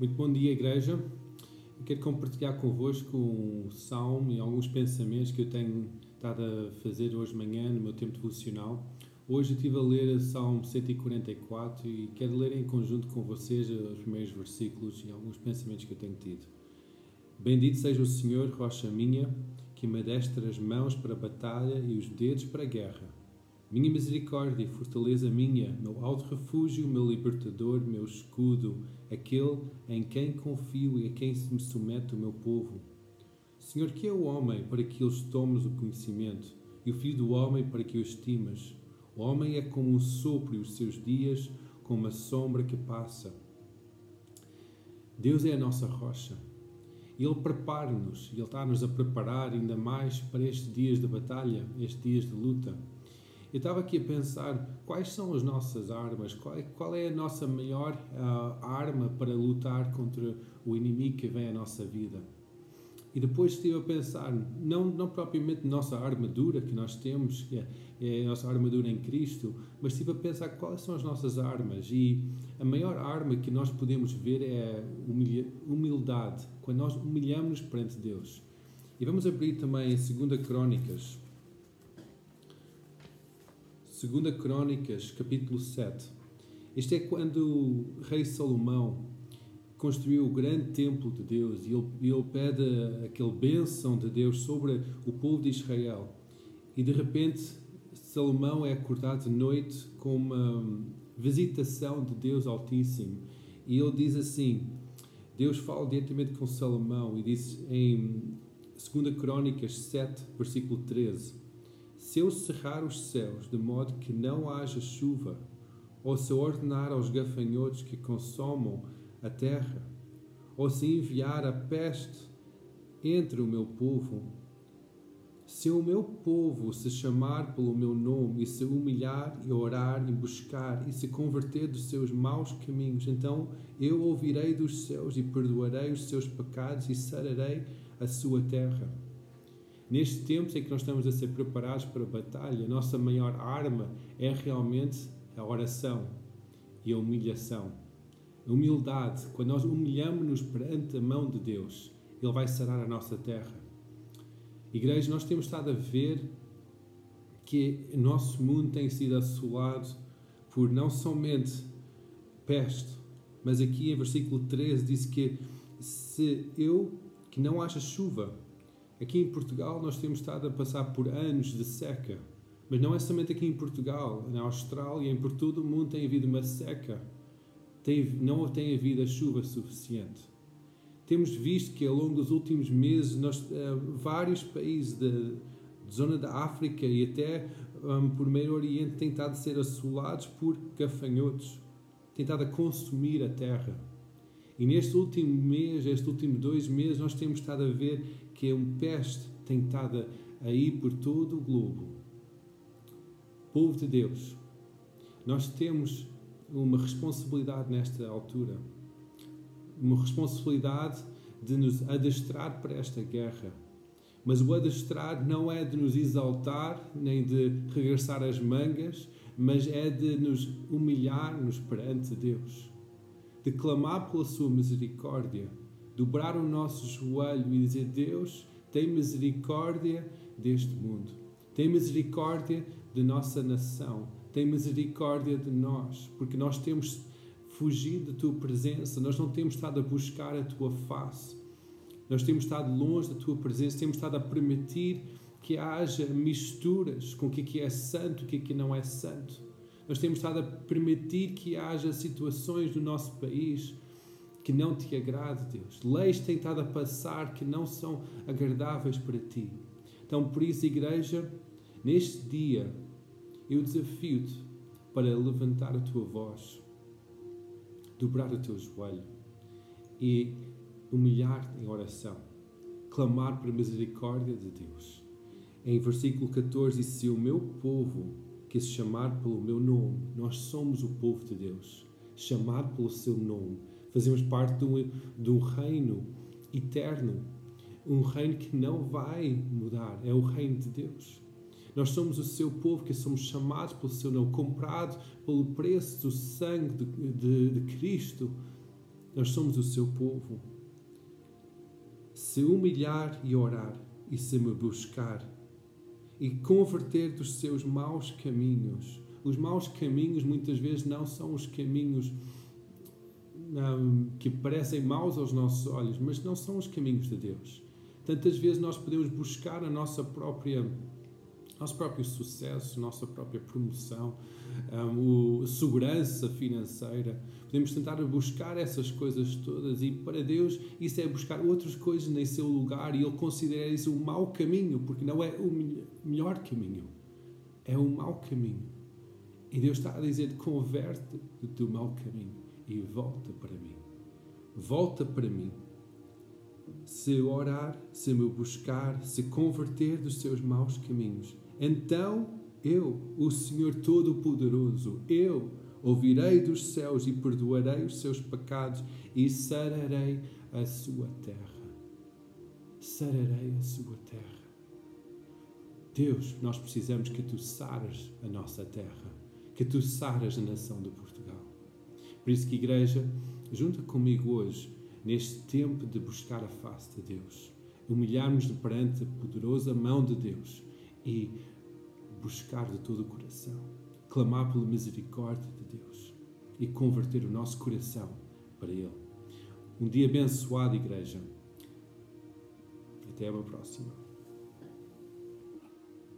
Muito bom dia, igreja. Eu quero compartilhar convosco um salmo e alguns pensamentos que eu tenho estado a fazer hoje de manhã no meu tempo devocional. Hoje eu estive a ler o Salmo 144 e quero ler em conjunto com vocês os primeiros versículos e alguns pensamentos que eu tenho tido. Bendito seja o Senhor, rocha minha, que me destra as mãos para a batalha e os dedos para a guerra. Minha misericórdia e fortaleza minha, meu alto refúgio, meu libertador, meu escudo, aquele em quem confio e a quem se me submete o meu povo. Senhor, que é o homem para que eles tomes o conhecimento, e o filho do homem para que o estimas? O homem é como um sopro e os seus dias como uma sombra que passa. Deus é a nossa rocha. Ele prepara-nos, Ele está-nos a preparar ainda mais para estes dias de batalha, estes dias de luta. Eu estava aqui a pensar quais são as nossas armas, qual é, qual é a nossa maior uh, arma para lutar contra o inimigo que vem à nossa vida. E depois estive a pensar, não, não propriamente nossa armadura que nós temos, que é, é a nossa armadura em Cristo, mas estive a pensar quais são as nossas armas. E a maior arma que nós podemos ver é humildade, quando nós humilhamos perante Deus. E vamos abrir também 2 Crónicas, Segunda Crônicas, capítulo 7. Este é quando o rei Salomão construiu o grande templo de Deus e ele, ele pede aquele bênção de Deus sobre o povo de Israel. E de repente Salomão é acordado de noite com uma visitação de Deus Altíssimo. E ele diz assim: Deus fala diretamente com Salomão e diz em 2 Crônicas 7, versículo 13: se eu cerrar os céus de modo que não haja chuva, ou se ordenar aos gafanhotos que consomam a terra, ou se enviar a peste entre o meu povo, se o meu povo se chamar pelo meu nome e se humilhar e orar e buscar e se converter dos seus maus caminhos, então eu ouvirei dos céus e perdoarei os seus pecados e sararei a sua terra. Nestes tempos em que nós estamos a ser preparados para a batalha, a nossa maior arma é realmente a oração e a humilhação. A humildade, quando nós humilhamos-nos perante a mão de Deus, Ele vai sarar a nossa terra. Igreja, nós temos estado a ver que o nosso mundo tem sido assolado por não somente peste, mas aqui em versículo 13 diz que se eu que não haja chuva, Aqui em Portugal nós temos estado a passar por anos de seca, mas não é somente aqui em Portugal, na Austrália, em por todo o mundo tem havido uma seca, tem, não tem havido a chuva suficiente. Temos visto que ao longo dos últimos meses nós, uh, vários países da zona da África e até um, por Meio Oriente têm estado a ser assolados por gafanhotos, têm estado a consumir a terra. E neste último mês, este último dois meses, nós temos estado a ver que é um peste tem estado a ir por todo o globo. Povo de Deus, nós temos uma responsabilidade nesta altura, uma responsabilidade de nos adestrar para esta guerra. Mas o adestrar não é de nos exaltar, nem de regressar as mangas, mas é de nos humilhar-nos perante Deus, de clamar pela sua misericórdia, dobrar o nosso joelho e dizer: Deus, tem misericórdia deste mundo, tem misericórdia de nossa nação, tem misericórdia de nós, porque nós temos fugido da tua presença, nós não temos estado a buscar a tua face, nós temos estado longe da tua presença, temos estado a permitir que haja misturas com o que é santo e o que não é santo. Nós temos estado a permitir que haja situações no nosso país que não te agrade, Deus. Leis têm estado a passar que não são agradáveis para ti. Então, por isso, igreja, neste dia, eu desafio-te para levantar a tua voz, dobrar o teu joelho e humilhar-te em oração, clamar a misericórdia de Deus. Em versículo 14 diz: Se o meu povo que se chamar pelo meu nome, nós somos o povo de Deus, chamado pelo seu nome, Fazemos parte de um, de um reino eterno, um reino que não vai mudar, é o reino de Deus. Nós somos o seu povo, que somos chamados pelo seu nome, comprados pelo preço do sangue de, de, de Cristo. nós somos o seu povo. Se humilhar e orar, e se me buscar, e converter dos seus maus caminhos. Os maus caminhos muitas vezes não são os caminhos não, que parecem maus aos nossos olhos, mas não são os caminhos de Deus. Tantas vezes nós podemos buscar a nossa própria nosso próprio sucesso, nossa própria promoção, um, o, segurança financeira. Podemos tentar buscar essas coisas todas e para Deus isso é buscar outras coisas em seu lugar e Ele considera isso o mau caminho, porque não é o melhor caminho, é o mau caminho. E Deus está a dizer: converte do teu mau caminho e volta para mim. Volta para mim. Se orar, se me buscar, se converter dos seus maus caminhos, então eu, o Senhor Todo-Poderoso, eu ouvirei dos céus e perdoarei os seus pecados e sararei a sua terra. Sararei a sua terra. Deus, nós precisamos que tu sares a nossa terra, que tu saras a nação de Portugal. Por isso que, igreja, junta comigo hoje, neste tempo de buscar a face de Deus, humilharmos perante a poderosa mão de Deus e buscar de todo o coração, clamar pela misericórdia de Deus e converter o nosso coração para Ele. Um dia abençoado, igreja. Até a próxima.